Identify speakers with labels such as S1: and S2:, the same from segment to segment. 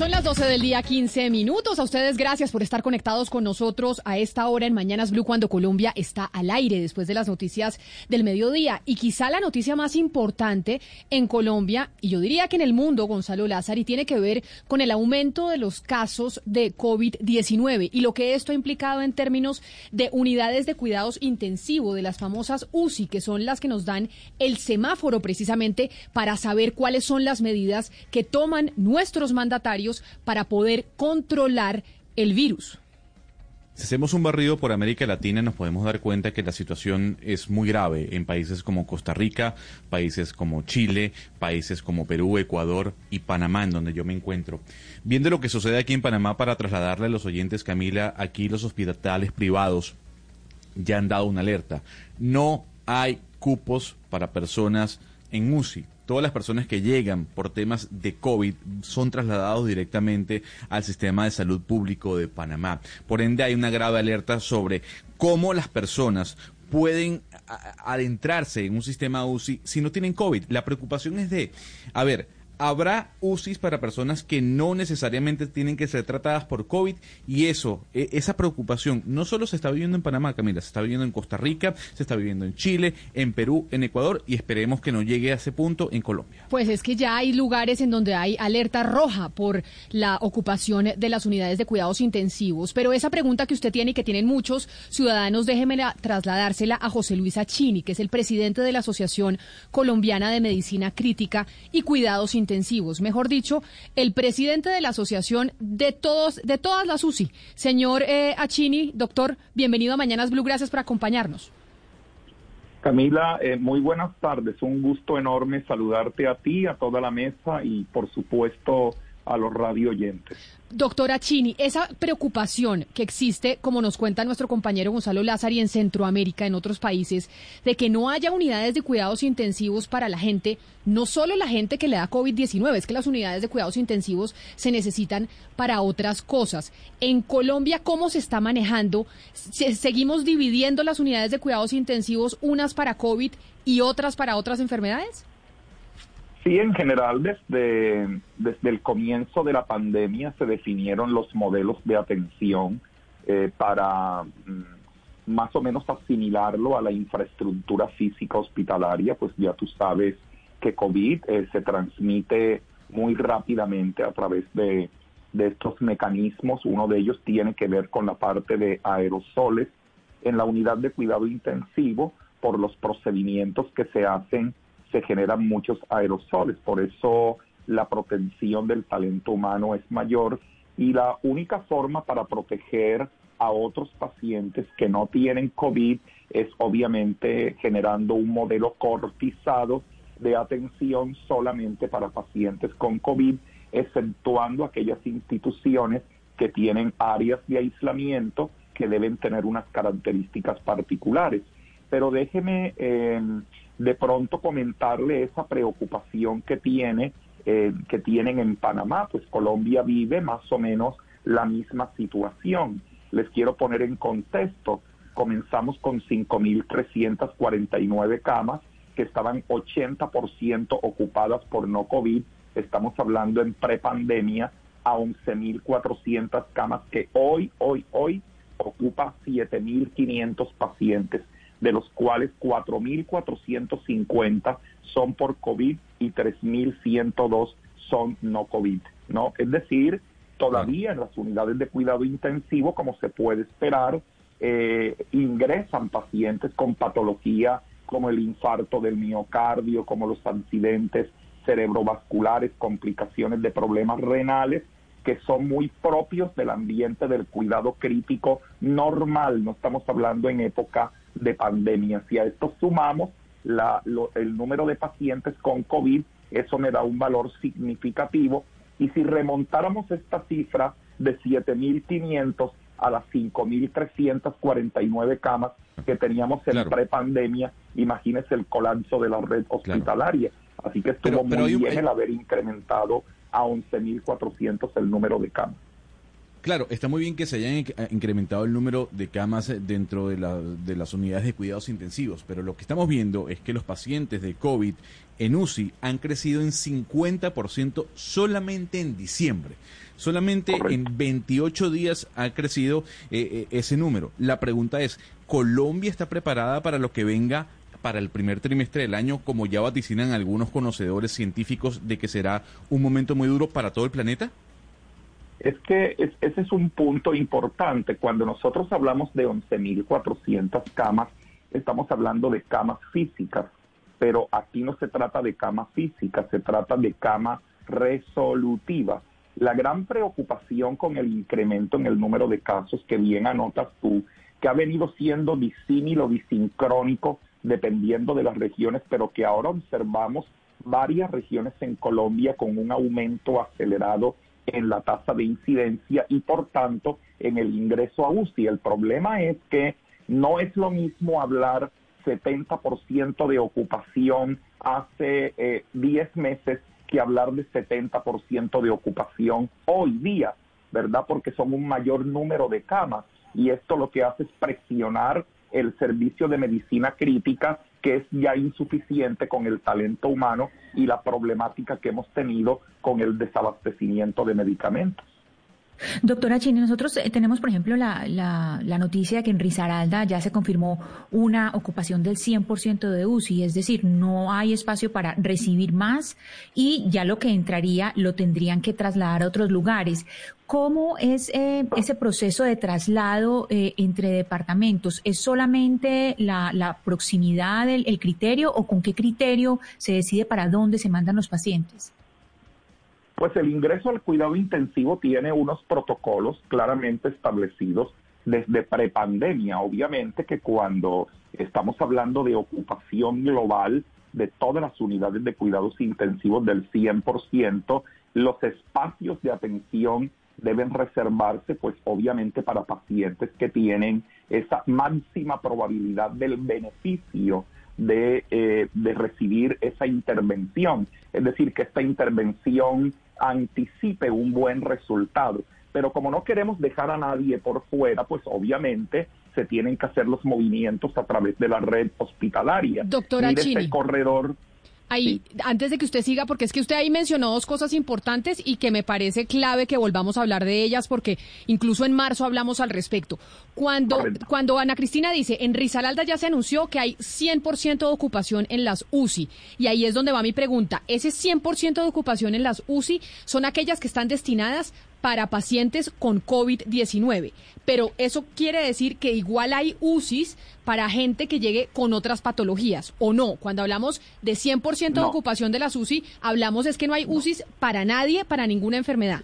S1: Son las 12 del día, 15 minutos. A ustedes gracias por estar conectados con nosotros a esta hora en Mañanas Blue cuando Colombia está al aire después de las noticias del mediodía. Y quizá la noticia más importante en Colombia, y yo diría que en el mundo, Gonzalo Lázari, tiene que ver con el aumento de los casos de COVID-19 y lo que esto ha implicado en términos de unidades de cuidados intensivo, de las famosas UCI, que son las que nos dan el semáforo precisamente para saber cuáles son las medidas que toman nuestros mandatarios para poder controlar el virus.
S2: Si hacemos un barrido por América Latina nos podemos dar cuenta que la situación es muy grave en países como Costa Rica, países como Chile, países como Perú, Ecuador y Panamá, en donde yo me encuentro. Viendo lo que sucede aquí en Panamá para trasladarle a los oyentes, Camila, aquí los hospitales privados ya han dado una alerta. No hay cupos para personas en UCI todas las personas que llegan por temas de COVID son trasladados directamente al sistema de salud público de Panamá. Por ende, hay una grave alerta sobre cómo las personas pueden adentrarse en un sistema UCI si no tienen COVID. La preocupación es de, a ver, habrá UCIs para personas que no necesariamente tienen que ser tratadas por COVID y eso, e, esa preocupación no solo se está viviendo en Panamá, Camila, se está viviendo en Costa Rica, se está viviendo en Chile, en Perú, en Ecuador y esperemos que no llegue a ese punto en Colombia.
S1: Pues es que ya hay lugares en donde hay alerta roja por la ocupación de las unidades de cuidados intensivos, pero esa pregunta que usted tiene y que tienen muchos ciudadanos, déjeme trasladársela a José Luis Achini, que es el presidente de la Asociación Colombiana de Medicina Crítica y Cuidados Intensivos mejor dicho, el presidente de la asociación de todos, de todas las UCI. Señor eh, Achini, doctor, bienvenido a Mañanas Blue, gracias por acompañarnos.
S3: Camila, eh, muy buenas tardes. Un gusto enorme saludarte a ti, a toda la mesa y por supuesto a los radio oyentes.
S1: Doctora Chini, esa preocupación que existe, como nos cuenta nuestro compañero Gonzalo Lázari en Centroamérica, en otros países, de que no haya unidades de cuidados intensivos para la gente, no solo la gente que le da COVID-19, es que las unidades de cuidados intensivos se necesitan para otras cosas. En Colombia, ¿cómo se está manejando? ¿Seguimos dividiendo las unidades de cuidados intensivos, unas para COVID y otras para otras enfermedades?
S3: Sí, en general, desde, desde el comienzo de la pandemia se definieron los modelos de atención eh, para mm, más o menos asimilarlo a la infraestructura física hospitalaria, pues ya tú sabes que COVID eh, se transmite muy rápidamente a través de, de estos mecanismos. Uno de ellos tiene que ver con la parte de aerosoles en la unidad de cuidado intensivo por los procedimientos que se hacen se generan muchos aerosoles, por eso la protección del talento humano es mayor y la única forma para proteger a otros pacientes que no tienen COVID es obviamente generando un modelo cortizado de atención solamente para pacientes con COVID, exceptuando aquellas instituciones que tienen áreas de aislamiento que deben tener unas características particulares. Pero déjeme eh, de pronto comentarle esa preocupación que tiene eh, que tienen en Panamá, pues Colombia vive más o menos la misma situación. Les quiero poner en contexto, comenzamos con 5.349 camas que estaban 80% ocupadas por no COVID, estamos hablando en prepandemia a 11.400 camas que hoy, hoy, hoy ocupa 7.500 pacientes de los cuales 4.450 son por COVID y 3.102 son no COVID, ¿no? Es decir, todavía en las unidades de cuidado intensivo, como se puede esperar, eh, ingresan pacientes con patología como el infarto del miocardio, como los accidentes cerebrovasculares, complicaciones de problemas renales, que son muy propios del ambiente del cuidado crítico normal. No estamos hablando en época de pandemia. Si a esto sumamos la, el número de pacientes con COVID, eso me da un valor significativo. Y si remontáramos esta cifra de 7.500 a las 5.349 camas que teníamos en prepandemia, imagínese el colapso de la red hospitalaria. Así que estuvo muy bien el haber incrementado a 11.400 el número de camas.
S2: Claro, está muy bien que se hayan incrementado el número de camas dentro de, de, las unidades de cuidados intensivos, pero lo que estamos viendo es que los pacientes de COVID en UCI han crecido en 50% solamente en diciembre. Solamente en 28 días ha crecido eh, eh, ese número. La pregunta es, ¿Colombia está preparada para lo que venga para el primer trimestre del año, como ya vaticinan algunos conocedores científicos, de que será un momento muy duro para todo el planeta?
S3: Es que ese es un punto importante. Cuando nosotros hablamos de 11.400 camas, estamos hablando de camas físicas, pero aquí no se trata de camas físicas, se trata de camas resolutivas. La gran preocupación con el incremento en el número de casos que bien anotas tú, que ha venido siendo disímil o disincrónico dependiendo de las regiones, pero que ahora observamos varias regiones en Colombia con un aumento acelerado en la tasa de incidencia y por tanto en el ingreso a UCI. El problema es que no es lo mismo hablar 70% de ocupación hace 10 eh, meses que hablar de 70% de ocupación hoy día, ¿verdad? Porque son un mayor número de camas y esto lo que hace es presionar el servicio de medicina crítica que es ya insuficiente con el talento humano y la problemática que hemos tenido con el desabastecimiento de medicamentos.
S4: Doctora Chini, nosotros eh, tenemos, por ejemplo, la, noticia de que en Risaralda ya se confirmó una ocupación del 100% de UCI, es decir, no hay espacio para recibir más y ya lo que entraría lo tendrían que trasladar a otros lugares. ¿Cómo es eh, ese proceso de traslado eh, entre departamentos? ¿Es solamente la, la proximidad, el, el criterio o con qué criterio se decide para dónde se mandan los pacientes?
S3: Pues el ingreso al cuidado intensivo tiene unos protocolos claramente establecidos desde prepandemia. Obviamente que cuando estamos hablando de ocupación global de todas las unidades de cuidados intensivos del 100%, los espacios de atención deben reservarse, pues obviamente para pacientes que tienen esa máxima probabilidad del beneficio de, eh, de recibir esa intervención. Es decir, que esta intervención anticipe un buen resultado. Pero como no queremos dejar a nadie por fuera, pues obviamente se tienen que hacer los movimientos a través de la red hospitalaria.
S1: Doctora Chini.
S3: corredor
S1: Ahí, antes de que usted siga, porque es que usted ahí mencionó dos cosas importantes y que me parece clave que volvamos a hablar de ellas, porque incluso en marzo hablamos al respecto. Cuando, cuando Ana Cristina dice, en Rizalalda ya se anunció que hay 100% de ocupación en las UCI, y ahí es donde va mi pregunta, ¿ese 100% de ocupación en las UCI son aquellas que están destinadas para pacientes con COVID-19. Pero eso quiere decir que igual hay UCIs para gente que llegue con otras patologías, ¿o no? Cuando hablamos de 100% de ocupación de las UCI, hablamos es que no hay UCIs para nadie, para ninguna enfermedad.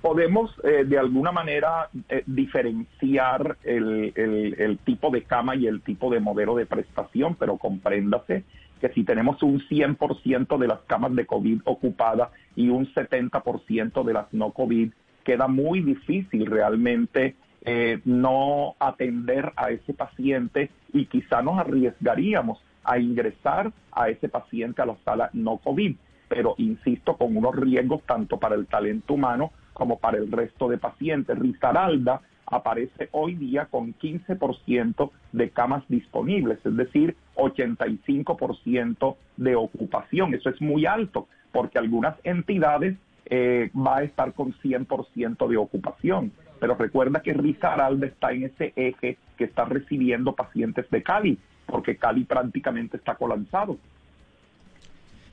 S3: Podemos eh, de alguna manera eh, diferenciar el, el tipo de cama y el tipo de modelo de prestación, pero compréndase que si tenemos un 100% de las camas de COVID ocupadas y un 70% de las no COVID, queda muy difícil realmente eh, no atender a ese paciente y quizá nos arriesgaríamos a ingresar a ese paciente a la sala no COVID, pero insisto, con unos riesgos tanto para el talento humano como para el resto de pacientes. Risaralda aparece hoy día con 15% de camas disponibles, es decir, 85% de ocupación. Eso es muy alto, porque algunas entidades eh, va a estar con 100% de ocupación. Pero recuerda que Risaralda está en ese eje que está recibiendo pacientes de Cali, porque Cali prácticamente está colapsado.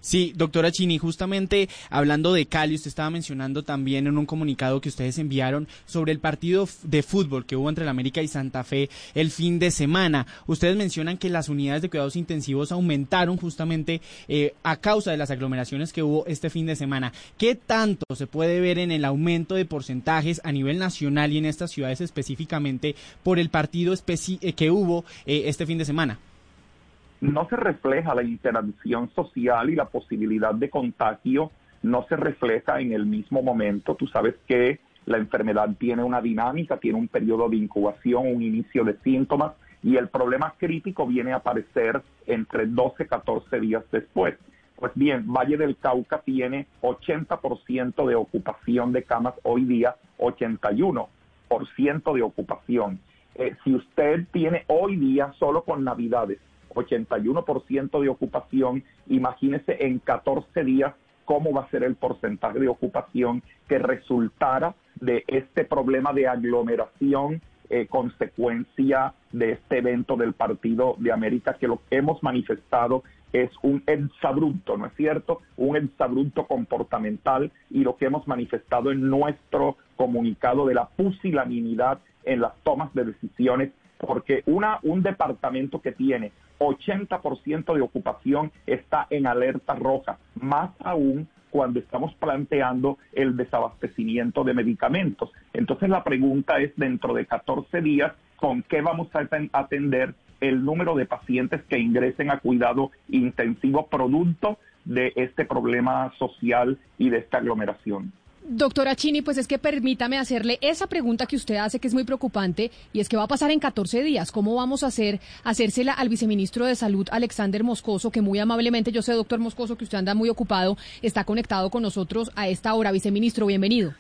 S5: Sí, doctora Chini, justamente hablando de Cali, usted estaba mencionando también en un comunicado que ustedes enviaron sobre el partido de fútbol que hubo entre la América y Santa Fe el fin de semana. Ustedes mencionan que las unidades de cuidados intensivos aumentaron justamente eh, a causa de las aglomeraciones que hubo este fin de semana. ¿Qué tanto se puede ver en el aumento de porcentajes a nivel nacional y en estas ciudades específicamente por el partido eh, que hubo eh, este fin de semana?
S3: No se refleja la interacción social y la posibilidad de contagio no se refleja en el mismo momento. Tú sabes que la enfermedad tiene una dinámica, tiene un periodo de incubación, un inicio de síntomas y el problema crítico viene a aparecer entre 12 y 14 días después. Pues bien, Valle del Cauca tiene 80% de ocupación de camas hoy día, 81% de ocupación. Eh, si usted tiene hoy día solo con Navidades 81% de ocupación, imagínese en 14 días cómo va a ser el porcentaje de ocupación que resultara de este problema de aglomeración eh, consecuencia de este evento del Partido de América, que lo que hemos manifestado es un exabrupto, ¿no es cierto? Un exabrupto comportamental y lo que hemos manifestado en nuestro comunicado de la pusilanimidad en las tomas de decisiones, porque una, un departamento que tiene 80% de ocupación está en alerta roja, más aún cuando estamos planteando el desabastecimiento de medicamentos. Entonces la pregunta es, dentro de 14 días, ¿con qué vamos a atender el número de pacientes que ingresen a cuidado intensivo producto de este problema social y de esta aglomeración?
S1: Doctora Chini, pues es que permítame hacerle esa pregunta que usted hace que es muy preocupante y es que va a pasar en 14 días. ¿Cómo vamos a hacer hacérsela al viceministro de Salud, Alexander Moscoso, que muy amablemente, yo sé, doctor Moscoso, que usted anda muy ocupado, está conectado con nosotros a esta hora. Viceministro, bienvenido.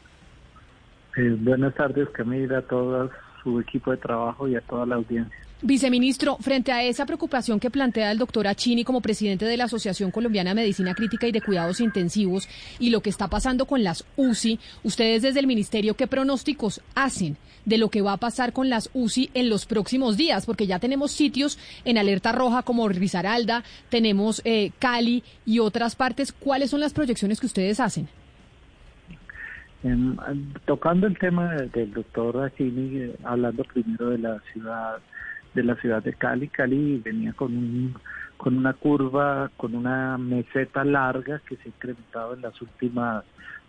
S6: Eh, buenas tardes, Camila, a todo su equipo de trabajo y a toda la audiencia.
S1: Viceministro, frente a esa preocupación que plantea el doctor Achini como presidente de la Asociación Colombiana de Medicina Crítica y de Cuidados Intensivos y lo que está pasando con las UCI, ustedes desde el Ministerio, ¿qué pronósticos hacen de lo que va a pasar con las UCI en los próximos días? Porque ya tenemos sitios en alerta roja como Risaralda, tenemos eh, Cali y otras partes. ¿Cuáles son las proyecciones que ustedes hacen?
S6: Tocando el tema del doctor Achini, eh, hablando primero de la ciudad de la ciudad de Cali. Cali venía con, un, con una curva, con una meseta larga que se ha incrementado en las últimas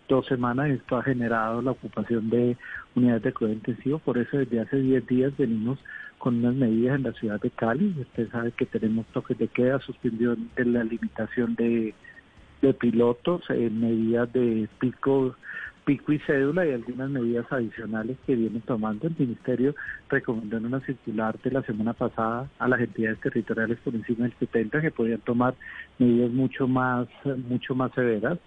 S6: dos semanas. Esto ha generado la ocupación de unidades de cuidado intensivo. Por eso desde hace 10 días venimos con unas medidas en la ciudad de Cali. Usted sabe que tenemos toques de queda, suspensión de la limitación de, de pilotos, eh, medidas de pico pico y cédula y algunas medidas adicionales que vienen tomando. El Ministerio recomendó en una circular de la semana pasada a las entidades territoriales por encima del 70 que podían tomar medidas mucho más, mucho más severas.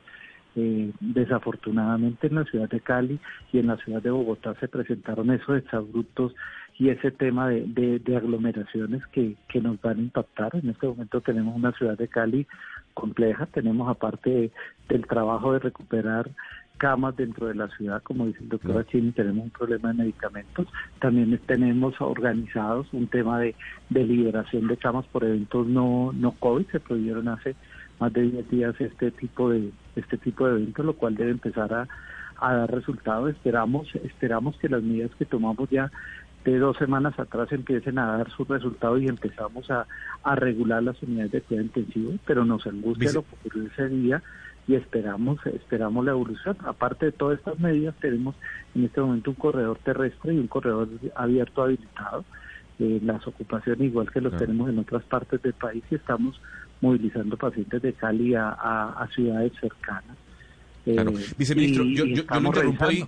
S6: Eh, desafortunadamente en la ciudad de Cali y en la ciudad de Bogotá se presentaron esos exabruptos y ese tema de, de, aglomeraciones que, que nos van a impactar. En este momento tenemos una ciudad de Cali compleja, tenemos aparte del trabajo de recuperar camas dentro de la ciudad, como dice el doctor Achini, tenemos un problema de medicamentos. También tenemos organizados un tema de, de liberación de camas por eventos no, no COVID. Se prohibieron hace más de 10 días este tipo de este tipo de eventos, lo cual debe empezar a, a dar resultados. Esperamos esperamos que las medidas que tomamos ya de dos semanas atrás empiecen a dar sus resultados y empezamos a, a regular las unidades de cuidado intensivo, pero nos angustia lo que ocurrió ese día y esperamos esperamos la evolución. Aparte de todas estas medidas, tenemos en este momento un corredor terrestre y un corredor abierto habilitado. Eh, las ocupaciones igual que los tenemos en otras partes del país y estamos movilizando pacientes de Cali a, ciudades cercanas.
S2: Claro. Eh, yo, yo, yo lo interrumpo ahí.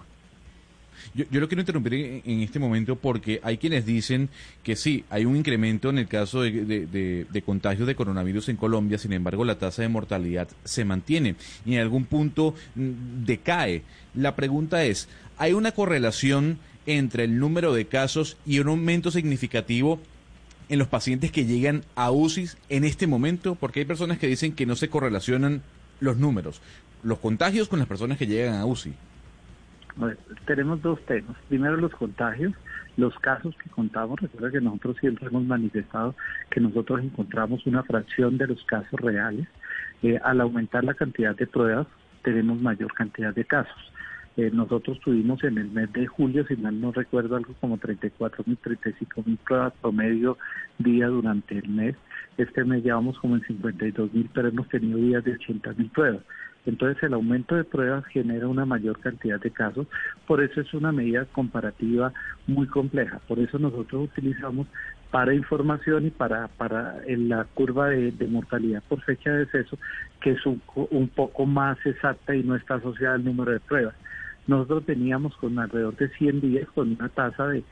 S2: Yo, yo lo quiero interrumpir en, este momento porque hay quienes dicen que sí, hay un incremento en el caso de, de, de, contagios de coronavirus en Colombia, sin embargo la tasa de mortalidad se mantiene y en algún punto mm, decae. La pregunta es, ¿hay una correlación entre el número de casos y un aumento significativo en los pacientes que llegan a UCI en este momento? Porque hay personas que dicen que no se correlacionan los números, los contagios con las personas que llegan a UCI
S6: tenemos dos temas. Primero los contagios, los casos que contamos. Recuerda que nosotros siempre hemos manifestado que nosotros encontramos una fracción de los casos reales. Eh, al aumentar la cantidad de pruebas, tenemos mayor cantidad de casos. Eh, nosotros tuvimos en el mes de julio, si mal no recuerdo, algo como 34 mil, 35 mil pruebas promedio día durante el mes. Este mes llevamos como en 52 mil, pero hemos tenido días de 80 mil pruebas. Entonces el aumento de pruebas genera una mayor cantidad de casos, por eso es una medida comparativa muy compleja. Por eso nosotros utilizamos para información y para, para la curva de, mortalidad por fecha de deceso, que es un, un poco más exacta y no está asociada al número de pruebas. Nosotros teníamos con alrededor de 100 días con una tasa de,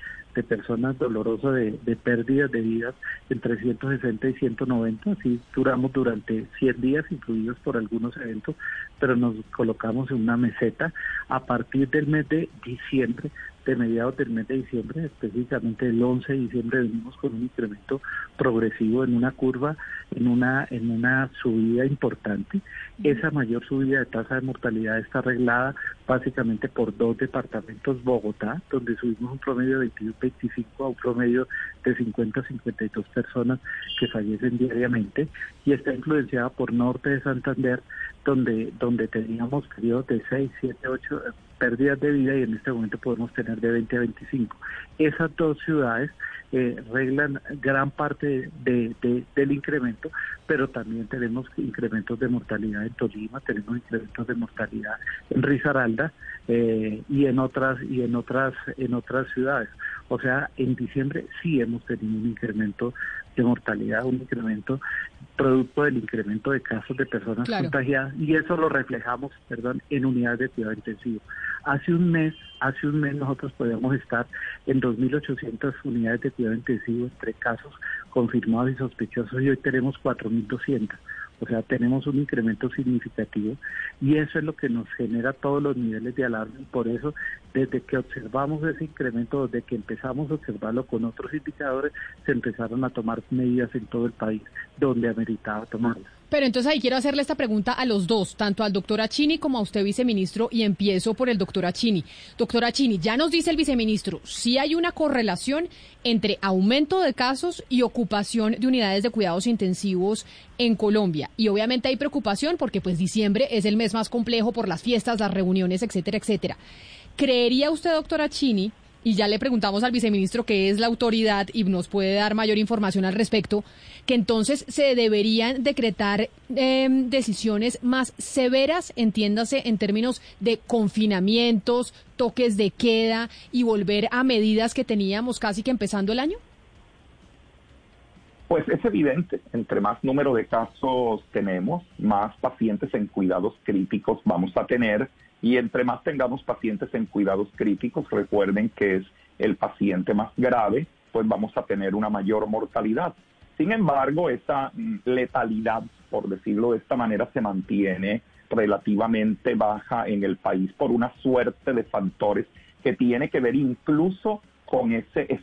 S6: personas dolorosas de, de, pérdidas de vidas entre 160 y 190. Así duramos durante 100 días, incluidos por algunos eventos, pero nos colocamos en una meseta. A partir del mes de diciembre de mediados del mes de diciembre, específicamente el 11 de diciembre, venimos con un incremento progresivo en una curva, en una, en una subida importante. Esa mayor subida de tasa de mortalidad está arreglada básicamente por dos departamentos, Bogotá, donde subimos un promedio de 21-25 a un promedio de 50-52 personas que fallecen diariamente, y está influenciada por Norte de Santander, donde, donde teníamos periodos de 6, 7, 8 pérdidas de vida y en este momento podemos tener de 20 a 25. Esas dos ciudades eh, reglan gran parte de, del incremento, pero también tenemos incrementos de mortalidad en Tolima, tenemos incrementos de mortalidad en Risaralda eh, y en otras y en otras en otras ciudades. O sea, en diciembre sí hemos tenido un incremento de mortalidad, un incremento producto del incremento de casos de personas contagiadas y eso lo reflejamos, perdón, en unidades de cuidado intensivo. Hace un mes, hace un mes nosotros podíamos estar en 2.800 unidades de cuidado intensivo entre casos confirmados y sospechosos y hoy tenemos 4.200. O sea, tenemos un incremento significativo y eso es lo que nos genera todos los niveles de alarma por eso desde que observamos ese incremento, desde que empezamos a observarlo con otros indicadores, se empezaron a tomar medidas en todo el país donde ameritaba tomarlas.
S1: Pero entonces ahí quiero hacerle esta pregunta a los dos, tanto al doctor Achini como a usted, viceministro, y empiezo por el doctor Achini. Doctor Achini, ya nos dice el viceministro, si hay una correlación entre aumento de casos y ocupación de unidades de cuidados intensivos en Colombia. Y obviamente hay preocupación porque pues diciembre es el mes más complejo por las fiestas, las reuniones, etcétera, etcétera. ¿Creería usted, doctor Achini, y ya le preguntamos al viceministro que es la autoridad y nos puede dar mayor información al respecto, que entonces se deberían decretar em, decisiones más severas, entiéndase, en términos de confinamientos, toques de queda y volver a medidas que teníamos casi que empezando el año?
S3: Pues es evidente, entre más número de casos tenemos, más pacientes en cuidados críticos vamos a tener y entre más tengamos pacientes en cuidados críticos, recuerden que es el paciente más grave, pues vamos a tener una mayor mortalidad. Sin embargo, esa mm, letalidad, por decirlo de esta manera, se mantiene relativamente baja en el país por una suerte de factores que tiene que ver incluso con, ese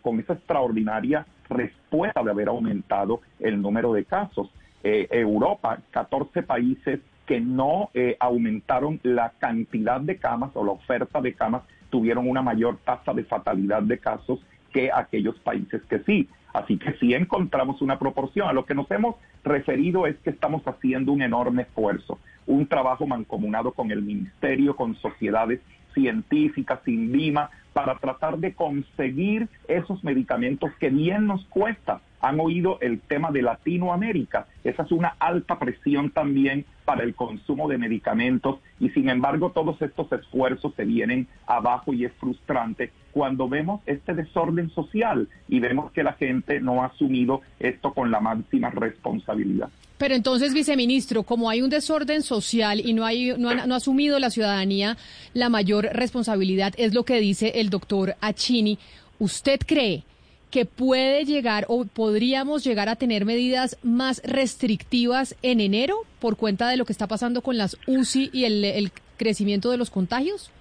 S3: con esa extraordinaria respuesta de haber aumentado el número de casos. Eh, Europa, 14 países que no eh, aumentaron la cantidad de camas o la oferta de camas tuvieron una mayor tasa de fatalidad de casos que aquellos países que sí. Así que sí encontramos una proporción. A lo que nos hemos referido es que estamos haciendo un enorme esfuerzo, un trabajo mancomunado con el Ministerio, con sociedades científicas, sin Lima, para tratar de conseguir esos medicamentos que bien nos cuesta han oído el tema de Latinoamérica. Esa es una alta presión también para el consumo de medicamentos y sin embargo todos estos esfuerzos se vienen abajo y es frustrante cuando vemos este desorden social y vemos que la gente no ha asumido esto con la máxima responsabilidad.
S1: Pero entonces, viceministro, como hay un desorden social y no, hay, no, ha, ha asumido la ciudadanía la mayor responsabilidad, es lo que dice el doctor Achini, ¿usted cree que puede llegar o podríamos llegar a tener medidas más restrictivas en enero por cuenta de lo que está pasando con las UCI y el, crecimiento de los contagios?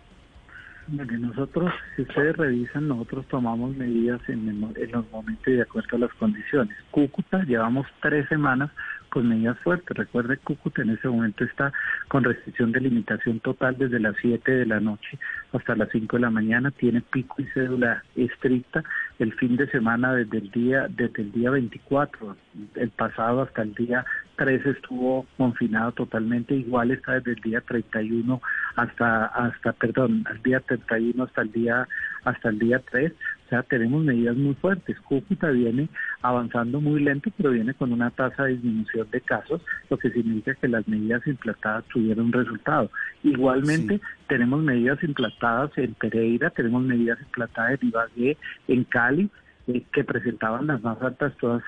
S6: nosotros, si ustedes revisan, nosotros tomamos medidas en, los momentos de acuerdo a las condiciones. Cúcuta, llevamos tres semanas con medidas fuertes. Recuerde, Cúcuta en ese momento está con restricción de limitación total desde las 7 de la noche hasta las 5 de la mañana, tiene pico y cédula estricta el fin de semana desde el día desde el día 24, el pasado hasta el día 3 estuvo confinado totalmente, igual está desde el día 31 hasta, hasta perdón, al día 31 hasta el día, hasta el día 3. O sea, tenemos medidas muy fuertes. Cúcuta viene avanzando muy lento, pero viene con una tasa de disminución de casos, lo que significa que las medidas implantadas tuvieron un resultado. Igualmente, tenemos medidas implantadas en Pereira, tenemos medidas implantadas en Ibagué, en Cali, eh, que presentaban las más altas todas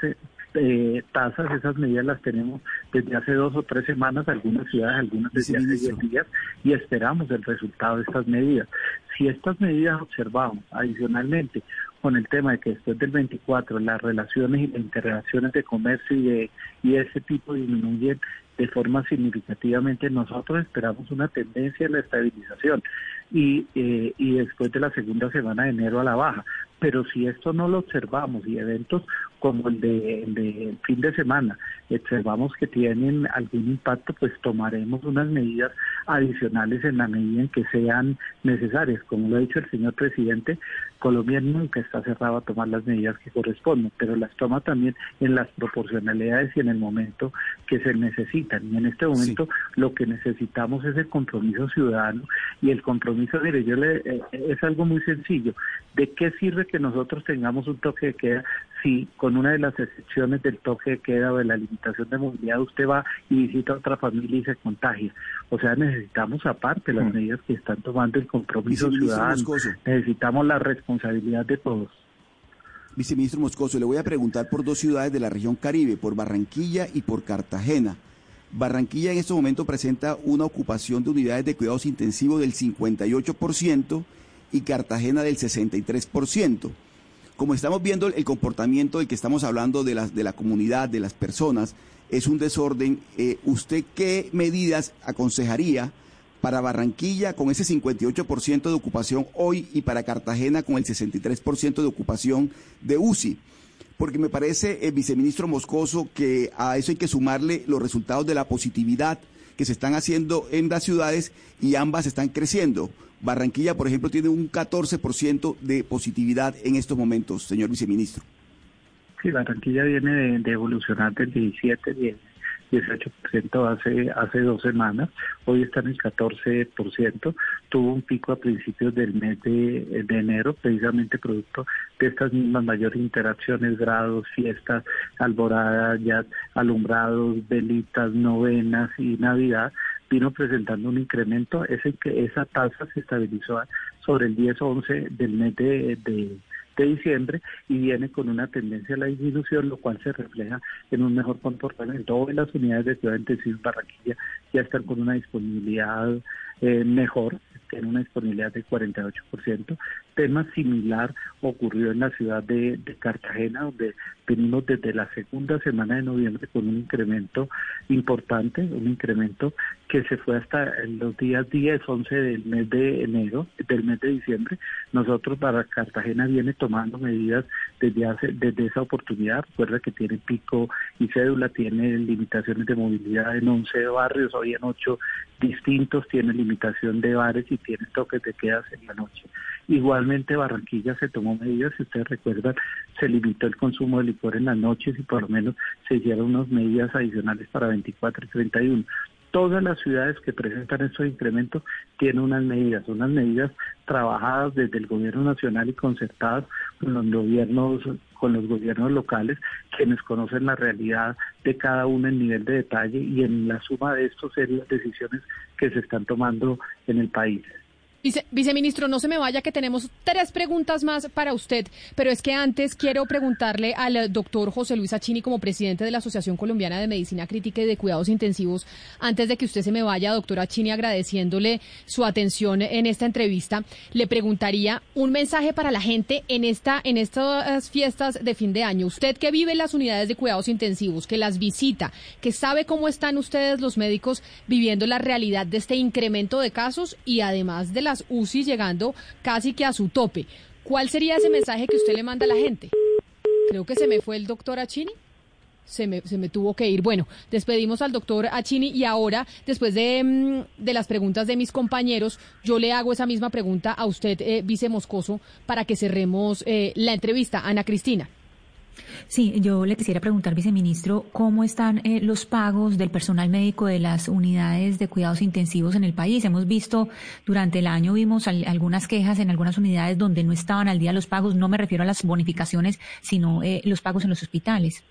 S6: eh, tasas, esas medidas las tenemos desde hace dos o tres semanas, algunas ciudades, algunas desde hace diez días, y esperamos el resultado de estas medidas. Si estas medidas observamos adicionalmente con el tema de que después del 24 las relaciones y las interrelaciones de comercio y, de, y ese tipo disminuyen de forma significativamente, nosotros esperamos una tendencia en la estabilización y, eh, y después de la segunda semana de enero a la baja. Pero si esto no lo observamos y eventos como el de, el de fin de semana observamos que tienen algún impacto, pues tomaremos unas medidas adicionales en la medida en que sean necesarias. Como lo ha dicho el señor presidente, Colombia nunca está cerrado a tomar las medidas que corresponden, pero las toma también en las proporcionalidades y en el momento que se necesitan. Y en este momento lo que necesitamos es el compromiso ciudadano y el compromiso, mire, yo le, eh, es algo muy sencillo. ¿De qué sirve que nosotros tengamos un toque de queda si con una de las excepciones del toque de queda o de la limitación de movilidad usted va y visita a otra familia y se contagia? O sea, necesitamos aparte las medidas que están tomando el compromiso ciudadano, necesitamos la responsabilidad de todos.
S7: Viceministro Moscoso, le voy a preguntar por dos ciudades de la región Caribe, por Barranquilla y por Cartagena. Barranquilla en este momento presenta una ocupación de unidades de cuidados intensivos del 58% y Cartagena del 63%. Como estamos viendo el comportamiento del que estamos hablando de la, de la comunidad, de las personas, es un desorden. Eh, ¿Usted qué medidas aconsejaría para Barranquilla con ese 58% de ocupación hoy y para Cartagena con el 63% de ocupación de UCI? Porque me parece, el viceministro Moscoso, que a eso hay que sumarle los resultados de la positividad que se están haciendo en las ciudades y ambas están creciendo. Barranquilla, por ejemplo, tiene un 14% de positividad en estos momentos, señor viceministro.
S6: Sí, Barranquilla viene de, de evolucionar del 17, 10, 18% hace, hace dos semanas, hoy está en el 14%, tuvo un pico a principios del mes de, enero, precisamente producto de estas mismas mayores interacciones, grados, fiestas, alboradas, ya alumbrados, velitas, novenas y Navidad, vino presentando un incremento, ese que esa tasa se estabilizó sobre el 10-11 del mes de, de diciembre y viene con una tendencia a la disminución, lo cual se refleja en un mejor comportamiento. Hoy las unidades de ciudad intensiva en Barranquilla ya están con una disponibilidad eh, mejor, tiene una disponibilidad del 48%. Tema similar ocurrió en la ciudad de, Cartagena, donde venimos desde la segunda semana de noviembre con un incremento importante, un incremento que se fue hasta los días 10, 11 del mes de enero, del mes de diciembre. Nosotros para Cartagena viene tomando medidas desde hace, desde esa oportunidad. Recuerda que tiene pico y cédula, tiene limitaciones de movilidad en 11 barrios, hoy en 8 distintos, tiene limitación de bares y tiene toques de quedas en la noche. Barranquilla se tomó medidas, si ustedes recuerdan, se limitó el consumo de licor en las noches y por lo menos se hicieron unas medidas adicionales para 24 y 31 todas las ciudades que presentan estos incrementos tienen unas medidas, unas medidas trabajadas desde el gobierno nacional y concertadas con los gobiernos con los gobiernos locales, quienes conocen la realidad de cada uno en nivel de detalle y en la suma de estos son las decisiones que se están tomando en el país
S1: viceministro, no se me vaya que tenemos tres preguntas más para usted, pero es que antes quiero preguntarle al doctor José Luis Achini como presidente de la Asociación Colombiana de Medicina Crítica y de Cuidados Intensivos, antes de que usted se me vaya, doctor Achini, agradeciéndole su atención en esta entrevista, le preguntaría un mensaje para la gente en esta en estas fiestas de fin de año. Usted que vive en las unidades de cuidados intensivos, que las visita, que sabe cómo están ustedes los médicos viviendo la realidad de este incremento de casos y además de la UCI llegando casi que a su tope. ¿Cuál sería ese mensaje que usted le manda a la gente? Creo que se me fue el doctor Achini. Se me, se me, tuvo que ir. Bueno, despedimos al doctor Achini y ahora, después de, mm, de, las preguntas de mis compañeros, yo le hago esa misma pregunta a usted, eh, vice Moscoso, para que cerremos eh, la entrevista. Ana Cristina.
S4: Sí, yo le quisiera preguntar, viceministro, ¿cómo están eh, los pagos del personal médico de las unidades de cuidados intensivos en el país? Hemos visto durante el año, vimos algunas quejas en algunas unidades donde no estaban al día los pagos. No me refiero a las bonificaciones, sino eh, los pagos en los hospitales.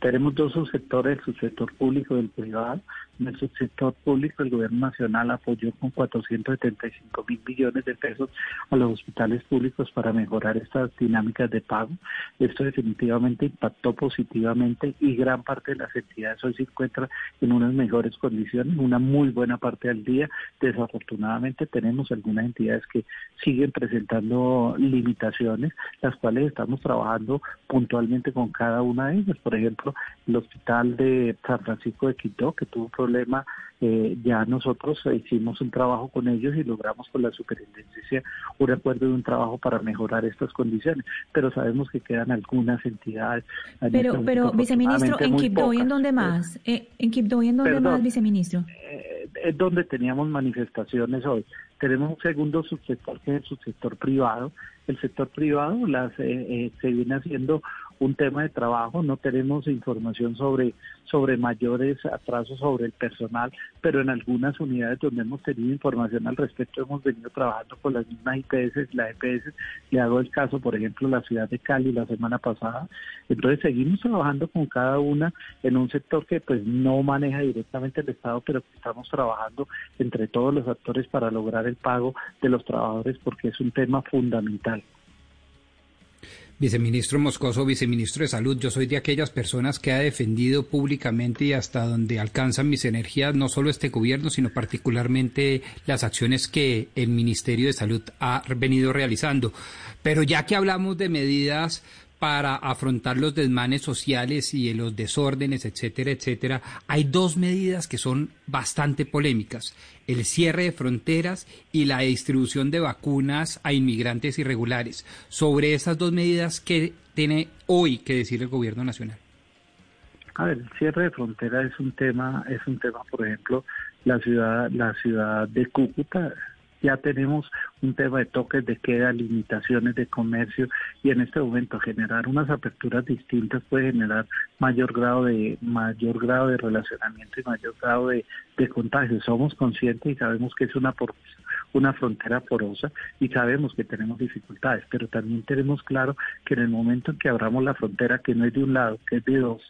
S6: tenemos dos subsectores, el subsector público y el privado. En el subsector público, el gobierno nacional apoyó con 475 mil millones de pesos a los hospitales públicos para mejorar estas dinámicas de pago. Esto definitivamente impactó positivamente y gran parte de las entidades hoy se encuentran en unas mejores condiciones, una muy buena parte del día. Desafortunadamente tenemos algunas entidades que siguen presentando limitaciones, las cuales estamos trabajando puntualmente con cada una de ellas. Por ejemplo, el hospital de San Francisco de Quito, que tuvo problema, eh, ya nosotros hicimos un trabajo con ellos y logramos con la superintendencia un acuerdo de un trabajo para mejorar estas condiciones, pero sabemos que quedan algunas entidades.
S4: Pero, este pero viceministro, ¿en Quibdó y en dónde más? Eh, ¿En Quibdó y en dónde más, viceministro?
S6: Eh, es donde teníamos manifestaciones hoy. Tenemos un segundo subsector que es el subsector privado. El sector privado las, se viene haciendo un tema de trabajo, no tenemos información sobre, sobre mayores atrasos sobre el personal, pero en algunas unidades donde hemos tenido información al respecto hemos venido trabajando con las mismas IPS, la EPS, le hago el caso, por ejemplo, la ciudad de Cali la semana pasada, entonces seguimos trabajando con cada una en un sector que pues no maneja directamente el Estado, pero que estamos trabajando entre todos los actores para lograr el pago de los trabajadores porque es un tema fundamental.
S8: Viceministro Moscoso, viceministro de Salud, yo soy de aquellas personas que ha defendido públicamente y hasta donde alcanzan mis energías no solo este gobierno, sino particularmente las acciones que el Ministerio de Salud ha venido realizando. Pero ya que hablamos de medidas para afrontar los desmanes sociales y los desórdenes, etcétera, etcétera, hay dos medidas que son bastante polémicas. El cierre de fronteras y la distribución de vacunas a inmigrantes irregulares. Sobre esas dos medidas, ¿qué tiene hoy que decir el gobierno nacional?
S6: A ver, el cierre de fronteras es un tema, es un tema, por ejemplo, la ciudad, la ciudad de Cúcuta ya tenemos un tema de toques de queda, limitaciones de comercio y en este momento generar unas aperturas distintas puede generar mayor grado de mayor grado de relacionamiento y mayor grado de, de contagio. Somos conscientes y sabemos que es una una frontera porosa y sabemos que tenemos dificultades, pero también tenemos claro que en el momento en que abramos la frontera, que no es de un lado, que es de dos,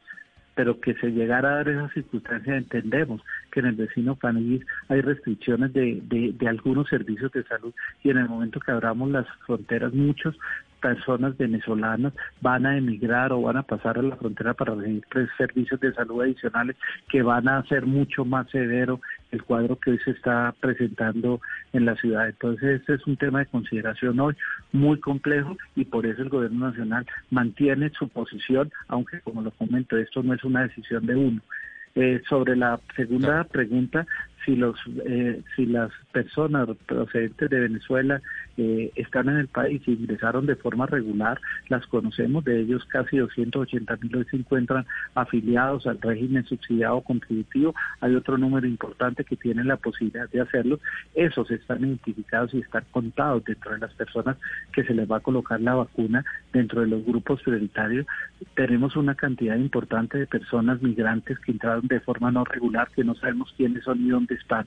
S6: pero que se llegara a dar esa circunstancia, entendemos que en el vecino país hay restricciones de, de, de, algunos servicios de salud y en el momento que abramos las fronteras, muchos personas venezolanas van a emigrar o van a pasar a la frontera para recibir servicios de salud adicionales que van a hacer mucho más severo el cuadro que hoy se está presentando en la ciudad. Entonces, este es un tema de consideración hoy muy complejo y por eso el gobierno nacional mantiene su posición, aunque como lo comento, esto no es una decisión de uno. Eh, sobre la segunda pregunta, si los eh, si las personas procedentes de Venezuela eh, están en el país y ingresaron de forma regular, las conocemos, de ellos casi 280 mil hoy se encuentran afiliados al régimen subsidiado contributivo, hay otro número importante que tienen la posibilidad de hacerlo, esos están identificados y están contados dentro de las personas que se les va a colocar la vacuna dentro de los grupos prioritarios. Tenemos una cantidad importante de personas migrantes que entraron de forma no regular, que no sabemos quiénes son y dónde están.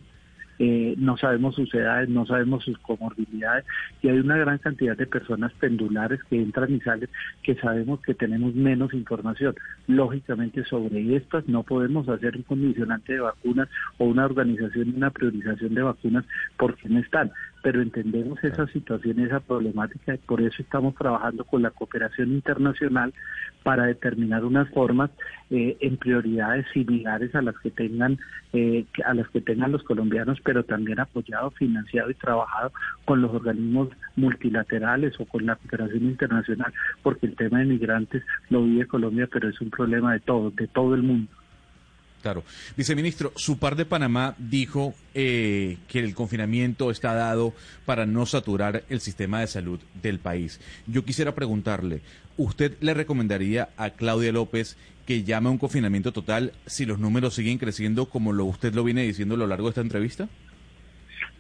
S6: Eh, no sabemos sus edades, no sabemos sus comorbilidades y hay una gran cantidad de personas pendulares que entran y salen que sabemos que tenemos menos información. Lógicamente sobre estas no podemos hacer un condicionante de vacunas o una organización una priorización de vacunas porque no están pero entendemos esa situación, esa problemática, y por eso estamos trabajando con la cooperación internacional para determinar unas formas eh, en prioridades similares a las que tengan eh, a las que tengan los colombianos, pero también apoyado, financiado y trabajado con los organismos multilaterales o con la cooperación internacional, porque el tema de migrantes lo vive Colombia, pero es un problema de todo, de todo el mundo.
S2: Claro. Viceministro, su par de Panamá dijo eh, que el confinamiento está dado para no saturar el sistema de salud del país. Yo quisiera preguntarle, ¿usted le recomendaría a Claudia López que llame a un confinamiento total si los números siguen creciendo como lo, usted lo viene diciendo a lo largo de esta entrevista?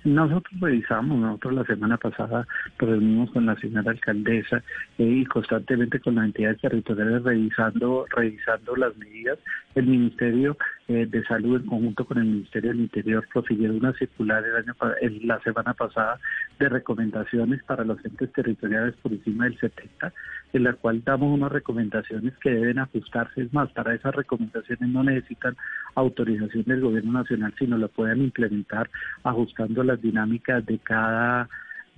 S6: Nosotros revisamos, nosotros la semana pasada reunimos con la señora alcaldesa eh, y constantemente con las entidades territoriales revisando, revisando las medidas. El Ministerio eh, de Salud en conjunto con el Ministerio del Interior profirió una circular el año, la semana pasada de recomendaciones para los entes territoriales por encima del 70, en la cual damos unas recomendaciones que deben ajustarse. Es más, para esas recomendaciones no necesitan autorización del Gobierno Nacional, sino lo pueden implementar ajustando las dinámicas de cada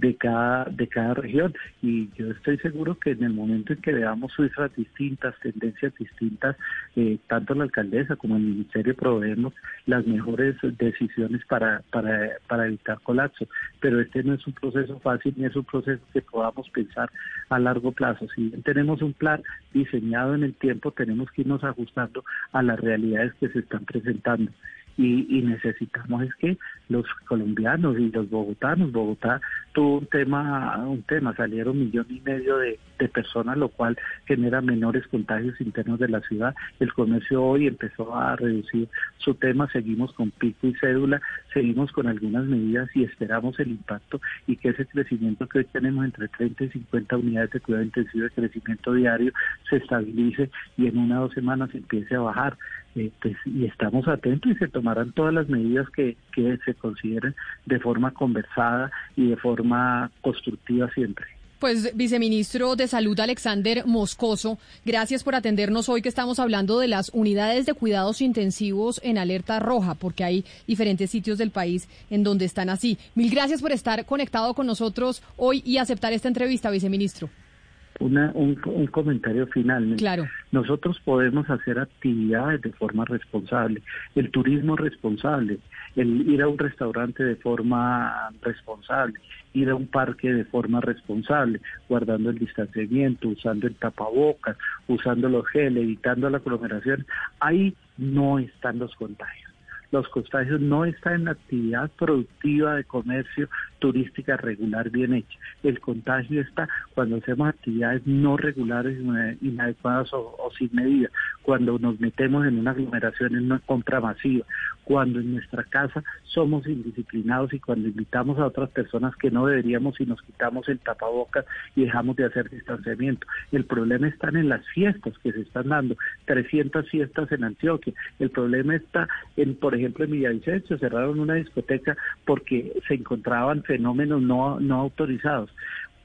S6: de cada, de cada región. Y yo estoy seguro que en el momento en que veamos cifras distintas, tendencias distintas, eh, tanto la alcaldesa como el ministerio proveemos las mejores decisiones para, para, para evitar colapso. Pero este no es un proceso fácil ni es un proceso que podamos pensar a largo plazo. Si tenemos un plan diseñado en el tiempo, tenemos que irnos ajustando a las realidades que se están presentando y, necesitamos es que los colombianos y los bogotanos, Bogotá tuvo un tema, un tema, salieron millón y medio de, de personas, lo cual genera menores contagios internos de la ciudad. El comercio hoy empezó a reducir su tema, seguimos con pico y cédula, seguimos con algunas medidas y esperamos el impacto y que ese crecimiento que hoy tenemos entre 30 y 50 unidades de cuidado intensivo de crecimiento diario se estabilice y en una o dos semanas empiece a bajar. Eh, pues, y estamos atentos y se tomarán todas las medidas que, que se consideren de forma conversada y de forma constructiva siempre.
S1: Pues, viceministro de Salud Alexander Moscoso, gracias por atendernos hoy que estamos hablando de las unidades de cuidados intensivos en alerta roja, porque hay diferentes sitios del país en donde están así. Mil gracias por estar conectado con nosotros hoy y aceptar esta entrevista, viceministro
S6: un, comentario final.
S1: Claro.
S6: Nosotros podemos hacer actividades de forma responsable, el turismo responsable, el ir a un restaurante de forma responsable, ir a un parque de forma responsable, guardando el distanciamiento, usando el tapabocas, usando los gel, evitando la aglomeración. Ahí no están los contagios los contagios no están en la actividad productiva de comercio turística regular bien hecha. El contagio está cuando hacemos actividades no regulares, inadecuadas o, o sin medida, cuando nos metemos en una aglomeración, en una compra masiva, cuando en nuestra casa somos indisciplinados y cuando invitamos a otras personas que no deberíamos y nos quitamos el tapabocas y dejamos de hacer distanciamiento. El problema está en las fiestas que se están dando, 300 fiestas en Antioquia. El problema está en, por ejemplo, en Villavicencio, cerraron una discoteca porque se encontraban fenómenos no, no autorizados.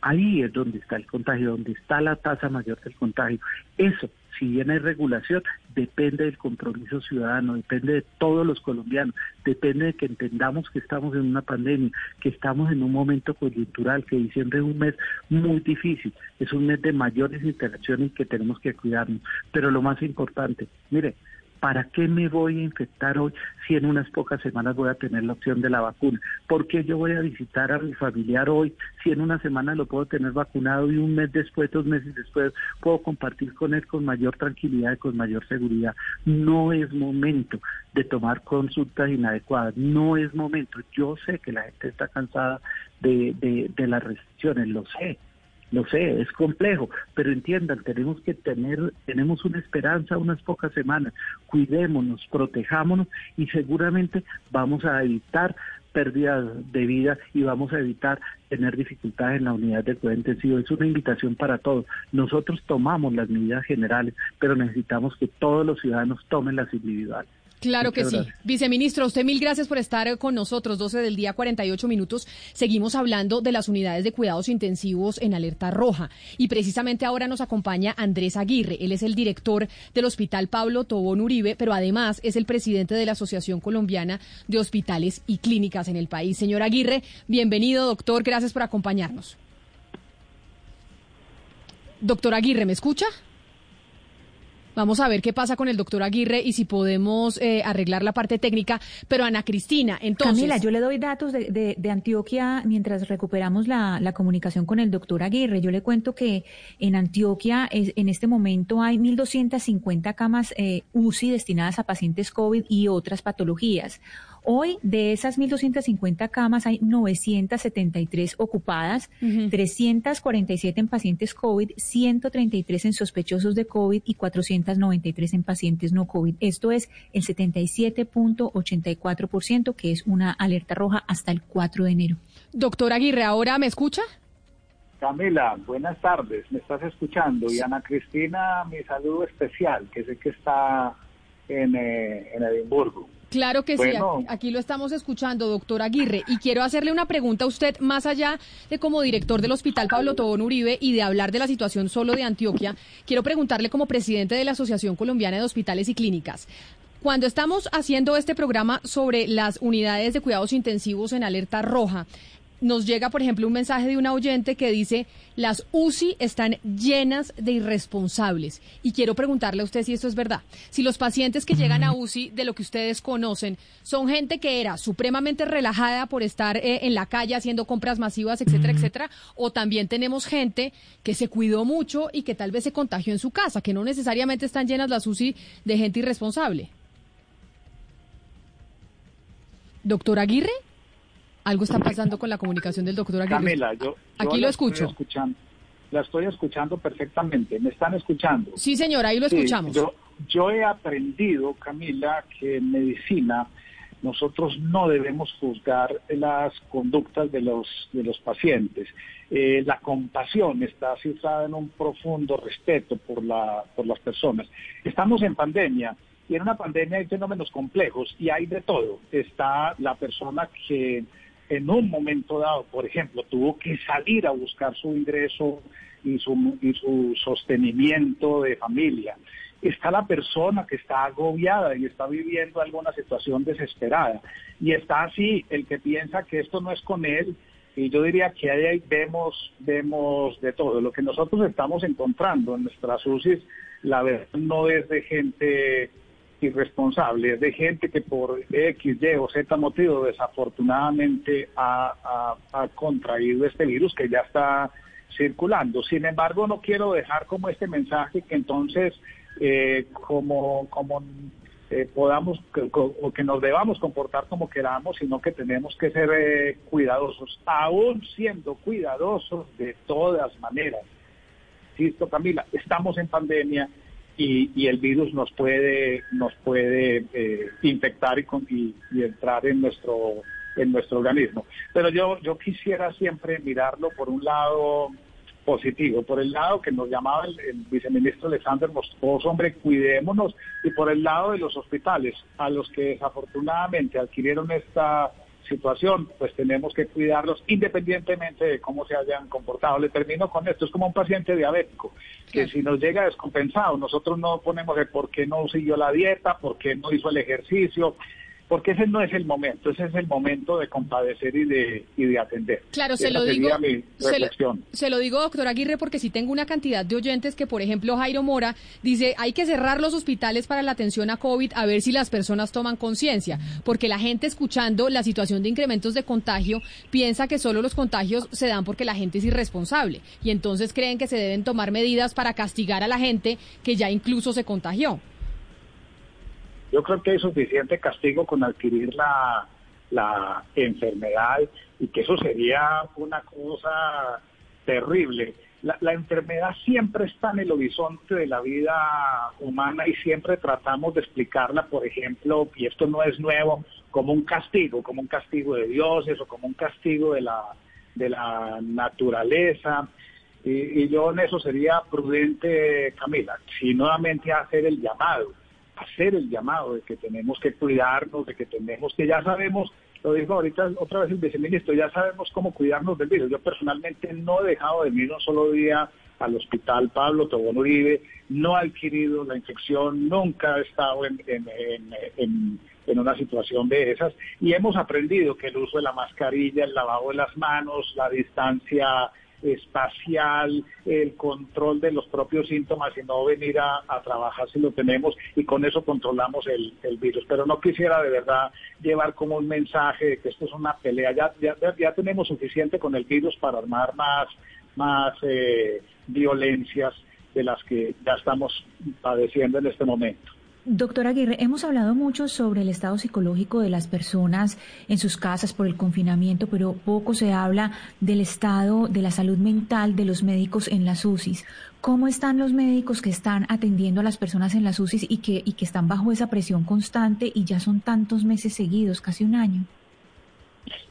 S6: Ahí es donde está el contagio, donde está la tasa mayor del contagio. Eso si bien hay regulación, depende del compromiso ciudadano, depende de todos los colombianos, depende de que entendamos que estamos en una pandemia, que estamos en un momento coyuntural, que diciembre es un mes muy difícil, es un mes de mayores interacciones que tenemos que cuidarnos. Pero lo más importante, mire, ¿Para qué me voy a infectar hoy si en unas pocas semanas voy a tener la opción de la vacuna? ¿Por qué yo voy a visitar a mi familiar hoy si en una semana lo puedo tener vacunado y un mes después, dos meses después, puedo compartir con él con mayor tranquilidad y con mayor seguridad? No es momento de tomar consultas inadecuadas, no es momento. Yo sé que la gente está cansada de, de, de las restricciones, lo sé, no sé, es complejo, pero entiendan, tenemos que tener, tenemos una esperanza unas pocas semanas, cuidémonos, protejámonos y seguramente vamos a evitar pérdidas de vida y vamos a evitar tener dificultades en la unidad de cuidado. Es una invitación para todos. Nosotros tomamos las medidas generales, pero necesitamos que todos los ciudadanos tomen las individuales.
S1: Claro que sí. Viceministro, usted mil gracias por estar con nosotros. 12 del día, 48 minutos. Seguimos hablando de las unidades de cuidados intensivos en alerta roja. Y precisamente ahora nos acompaña Andrés Aguirre. Él es el director del Hospital Pablo Tobón Uribe, pero además es el presidente de la Asociación Colombiana de Hospitales y Clínicas en el país. Señor Aguirre, bienvenido, doctor. Gracias por acompañarnos. Doctor Aguirre, ¿me escucha? Vamos a ver qué pasa con el doctor Aguirre y si podemos eh, arreglar la parte técnica. Pero Ana Cristina, entonces.
S4: Camila, yo le doy datos de, de, Antioquia mientras recuperamos la, la, comunicación con el doctor Aguirre. Yo le cuento que en Antioquia es, en este momento hay 1.250 camas eh, UCI destinadas a pacientes COVID y otras patologías. Hoy de esas 1.250 camas hay 973 ocupadas, 347 en pacientes COVID, 133 en sospechosos de COVID y 493 en pacientes no COVID. Esto es el 77.84%, que es una alerta roja hasta el 4 de enero.
S1: Doctor Aguirre, ¿ahora me escucha?
S9: Camila, buenas tardes, me estás escuchando. Y Ana Cristina, mi saludo especial, que sé que está en, eh, en Edimburgo.
S1: Claro que sí, aquí, lo estamos escuchando, doctor Aguirre. Y quiero hacerle una pregunta a usted, más allá de como director del Hospital Pablo Tobón Uribe y de hablar de la situación solo de Antioquia, quiero preguntarle como presidente de la Asociación Colombiana de Hospitales y Clínicas. Cuando estamos haciendo este programa sobre las unidades de cuidados intensivos en alerta roja, nos llega, por ejemplo, un mensaje de una oyente que dice, las UCI están llenas de irresponsables. Y quiero preguntarle a usted si esto es verdad. Si los pacientes que llegan a UCI, de lo que ustedes conocen, son gente que era supremamente relajada por estar eh, en la calle haciendo compras masivas, etcétera, etcétera, o también tenemos gente que se cuidó mucho y que tal vez se contagió en su casa, que no necesariamente están llenas las UCI de gente irresponsable. Doctor Aguirre. Algo está pasando con la comunicación del doctor Aguirre.
S9: Camila, yo,
S1: aquí lo escucho.
S9: escuchando, la estoy escuchando perfectamente. ¿Me están escuchando?
S1: Sí, señora, ahí lo escuchamos.
S9: Yo, yo he aprendido, Camila, que en medicina nosotros no debemos juzgar las conductas de los, de los pacientes. Eh, la compasión está cifrada en un profundo respeto por, la, por las personas. Estamos en pandemia y en una pandemia hay fenómenos complejos y hay de todo. Está la persona que en un momento dado, por ejemplo, tuvo que salir a buscar su ingreso y su, y su sostenimiento de familia. Está la persona que está agobiada y está viviendo alguna situación desesperada. Y está así el que piensa que esto no es con él. Y yo diría que ahí vemos, vemos de todo. Lo que nosotros estamos encontrando en nuestras UCIs, la verdad no es de gente irresponsables, de gente que por X, Y o Z motivo desafortunadamente ha, contraído este virus que ya está circulando. Sin embargo, no quiero dejar como este mensaje que entonces eh, como, como eh, podamos o que nos debamos comportar como queramos, sino que tenemos que ser eh, cuidadosos, aún siendo cuidadosos de todas maneras. Insisto, Camila, estamos en pandemia, y, el virus nos puede nos puede eh, infectar y, y, entrar en nuestro en nuestro organismo. Pero yo yo quisiera siempre mirarlo por un lado positivo, por el lado que nos llamaba el, viceministro Alexander Moscoso, hombre, cuidémonos, y por el lado de los hospitales, a los que desafortunadamente adquirieron esta situación, pues tenemos que cuidarlos independientemente de cómo se hayan comportado. Le termino con esto, es como un paciente diabético, que si nos llega descompensado, nosotros no ponemos el por qué no siguió la dieta, por qué no hizo el ejercicio, porque ese no es el momento, ese es el momento de compadecer y de, y de atender.
S1: Claro, se lo digo. Se lo, digo, doctor Aguirre, porque si tengo una cantidad de oyentes que, por ejemplo, Jairo Mora dice, hay que cerrar los hospitales para la atención a COVID a ver si las personas toman conciencia, porque la gente escuchando la situación de incrementos de contagio piensa que solo los contagios se dan porque la gente es irresponsable y entonces creen que se deben tomar medidas para castigar a la gente que ya incluso se contagió.
S9: Yo creo que hay suficiente castigo con adquirir la, enfermedad y que eso sería una cosa terrible. La, enfermedad siempre está en el horizonte de la vida humana y siempre tratamos de explicarla, por ejemplo, y esto no es nuevo, como un castigo, como un castigo de dioses o como un castigo de la, de la naturaleza. Y yo en eso sería prudente, Camila, si nuevamente hacer el llamado hacer el llamado de que tenemos que cuidarnos, de que tenemos que ya sabemos, lo dijo ahorita otra vez el viceministro, ya sabemos cómo cuidarnos del virus. Yo personalmente no he dejado de ir un solo día al hospital Pablo Tobón Uribe, no he adquirido la infección, nunca he estado en, en, en una situación de esas y hemos aprendido que el uso de la mascarilla, el lavado de las manos, la distancia espacial, el control de los propios síntomas y no venir a, trabajar si lo tenemos y con eso controlamos el, virus. Pero no quisiera de verdad llevar como un mensaje de que esto es una pelea. Ya, ya, tenemos suficiente con el virus para armar más, más eh, violencias de las que ya estamos padeciendo en este momento.
S4: Doctora Aguirre, hemos hablado mucho sobre el estado psicológico de las personas en sus casas por el confinamiento, pero poco se habla del estado de la salud mental de los médicos en las UCIs. ¿Cómo están los médicos que están atendiendo a las personas en las UCIs y que, y que están bajo esa presión constante y ya son tantos meses seguidos, casi un año?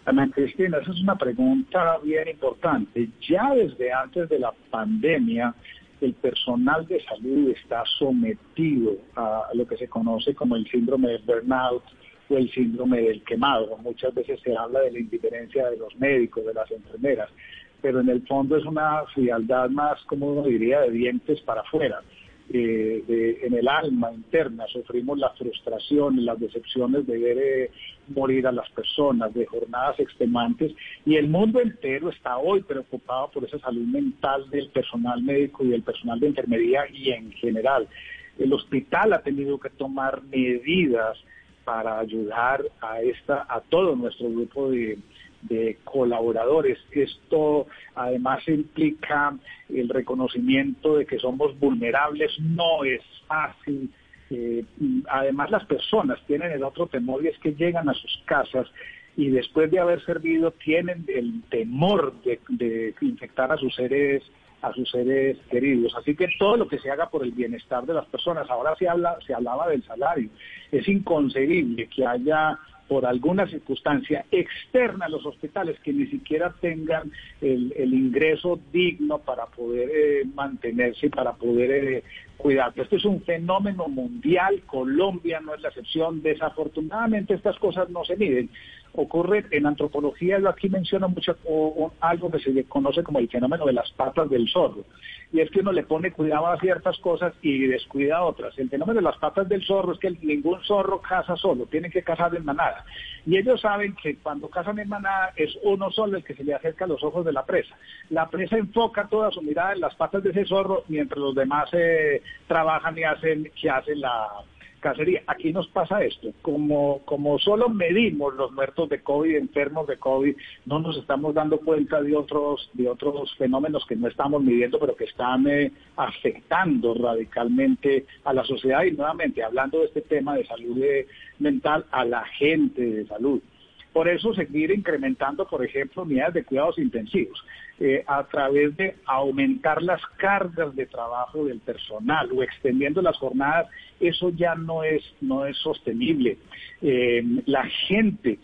S9: Ana Cristina, esa es una pregunta bien importante. Ya desde antes de la pandemia, el personal de salud está sometido a lo que se conoce como el síndrome de burnout o el síndrome del quemado. Muchas veces se habla de la indiferencia de los médicos, de las enfermeras, pero en el fondo es una frialdad más, como uno diría, de dientes para afuera. Eh, en el alma interna, sufrimos la frustración y las decepciones de ver eh, morir a las personas, de jornadas extenuantes, y el mundo entero está hoy preocupado por esa salud mental del personal médico y del personal de enfermería y en general. El hospital ha tenido que tomar medidas para ayudar a esta a todo nuestro grupo de, de colaboradores. Esto además implica el reconocimiento de que somos vulnerables, no es fácil. Eh, además las personas tienen el otro temor y es que llegan a sus casas y después de haber servido tienen el temor de, de infectar a sus seres a sus seres queridos. Así que todo lo que se haga por el bienestar de las personas, ahora se habla, se hablaba del salario. Es inconcebible que haya por alguna circunstancia externa a los hospitales que ni siquiera tengan el, ingreso digno para poder eh, mantenerse y para poder eh, cuidar. Esto es un fenómeno mundial, Colombia no es la excepción. Desafortunadamente estas cosas no se miden ocurre en antropología, yo aquí menciono mucho algo que se conoce como el fenómeno de las patas del zorro. Y es que uno le pone cuidado a ciertas cosas y descuida a otras. El fenómeno de las patas del zorro es que ningún zorro caza solo, tienen que cazar en manada. Y ellos saben que cuando cazan en manada es uno solo el que se le acerca a los ojos de la presa. La presa enfoca toda su mirada en las patas de ese zorro mientras los demás eh, trabajan y hacen, que hacen la cacería. Aquí nos pasa esto, como, como solo medimos los muertos de COVID, enfermos de COVID, no nos estamos dando cuenta de otros, de otros fenómenos que no estamos midiendo, pero que están eh, afectando radicalmente a la sociedad y nuevamente hablando de este tema de salud eh, mental a la gente de salud. Por eso seguir incrementando, por ejemplo, unidades de cuidados intensivos, eh, a través de aumentar las cargas de trabajo del personal o extendiendo las jornadas, eso ya no es, no es sostenible. Eh, la gente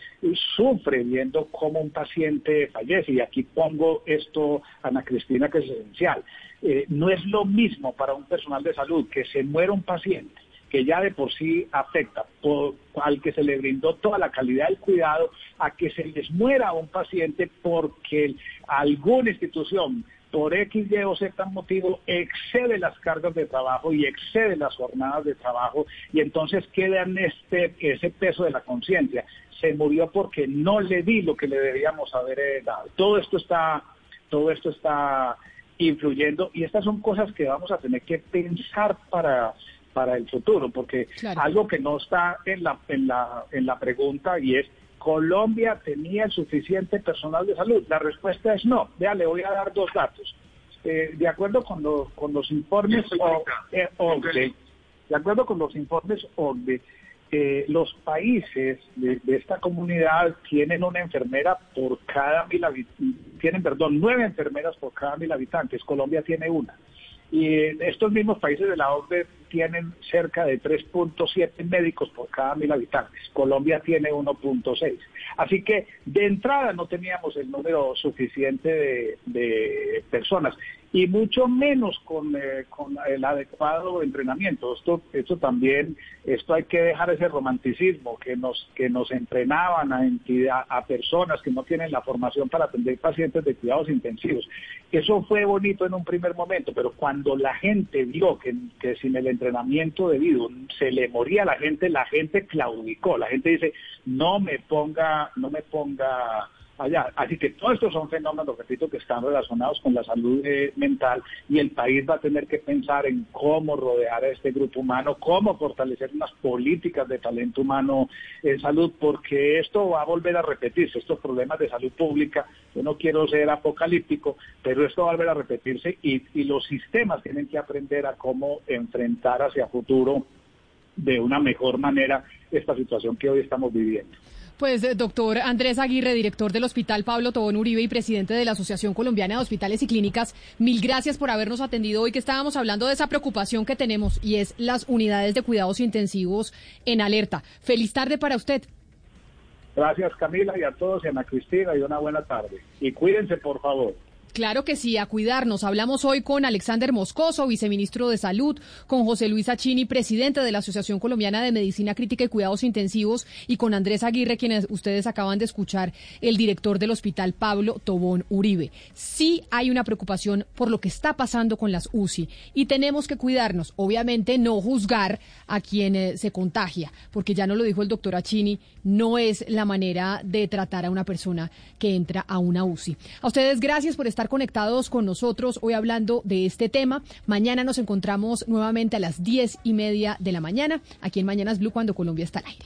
S9: sufre viendo cómo un paciente fallece, y aquí pongo esto, Ana Cristina, que es esencial. Eh, no es lo mismo para un personal de salud que se muera un paciente que ya de por sí afecta, al que se le brindó toda la calidad del cuidado, a que se les muera un paciente porque alguna institución por X, Y o Z motivo excede las cargas de trabajo y excede las jornadas de trabajo y entonces queda en este, ese peso de la conciencia. Se murió porque no le di lo que le debíamos haber eh, dado. Todo esto está, todo esto está influyendo y estas son cosas que vamos a tener que pensar para para el futuro, porque algo que no está en la, en, la, en la pregunta y es, ¿Colombia tenía el suficiente personal de salud? La respuesta es no. Vea, le voy a dar dos datos. Eh, de acuerdo con los, con los informes eh, de acuerdo con los informes OCDE, eh, los países de, de, esta comunidad tienen una enfermera por cada mil habitantes, tienen, perdón, nueve enfermeras por cada mil habitantes. Colombia tiene una. Y estos mismos países de la OCDE tienen cerca de 3.7 médicos por cada mil habitantes. Colombia tiene 1.6. Así que de entrada no teníamos el número suficiente de, personas y mucho menos con, eh, con, el adecuado entrenamiento. Esto, esto también, esto hay que dejar ese romanticismo que nos, que nos entrenaban a, entidad, a personas que no tienen la formación para atender pacientes de cuidados intensivos. Eso fue bonito en un primer momento, pero cuando la gente vio que, que sin el entrenamiento debido. Se le moría a la gente, la gente claudicó, la gente dice, no me ponga, no me ponga allá. Así que todos estos son fenómenos, repito, que están relacionados con la salud eh, mental y el país va a tener que pensar en cómo rodear a este grupo humano, cómo fortalecer unas políticas de talento humano en salud, porque esto va a volver a repetirse, estos problemas de salud pública, yo no quiero ser apocalíptico, pero esto va a volver a repetirse y, y los sistemas tienen que aprender a cómo enfrentar hacia futuro de una mejor manera esta situación que hoy estamos viviendo.
S1: Pues, eh, doctor Andrés Aguirre, director del Hospital Pablo Tobón Uribe y presidente de la Asociación Colombiana de Hospitales y Clínicas, mil gracias por habernos atendido hoy que estábamos hablando de esa preocupación que tenemos y es las unidades de cuidados intensivos en alerta. Feliz tarde para usted.
S9: Gracias Camila y a todos y Ana Cristina y una buena tarde. Y cuídense por favor.
S1: Claro que sí, a cuidarnos. Hablamos hoy con Alexander Moscoso, viceministro de Salud, con José Luis Achini, presidente de la Asociación Colombiana de Medicina Crítica y Cuidados Intensivos, y con Andrés Aguirre, quienes ustedes acaban de escuchar, el director del Hospital Pablo Tobón Uribe. Sí hay una preocupación por lo que está pasando con las UCI y tenemos que cuidarnos. Obviamente no juzgar a quien eh, se contagia, porque ya no lo dijo el doctor Achini, no es la manera de tratar a una persona que entra a una UCI. A ustedes gracias por estar conectados con nosotros hoy hablando de este tema. Mañana nos encontramos nuevamente a las diez y media de la mañana, aquí en Mañanas Blue, cuando Colombia está al aire.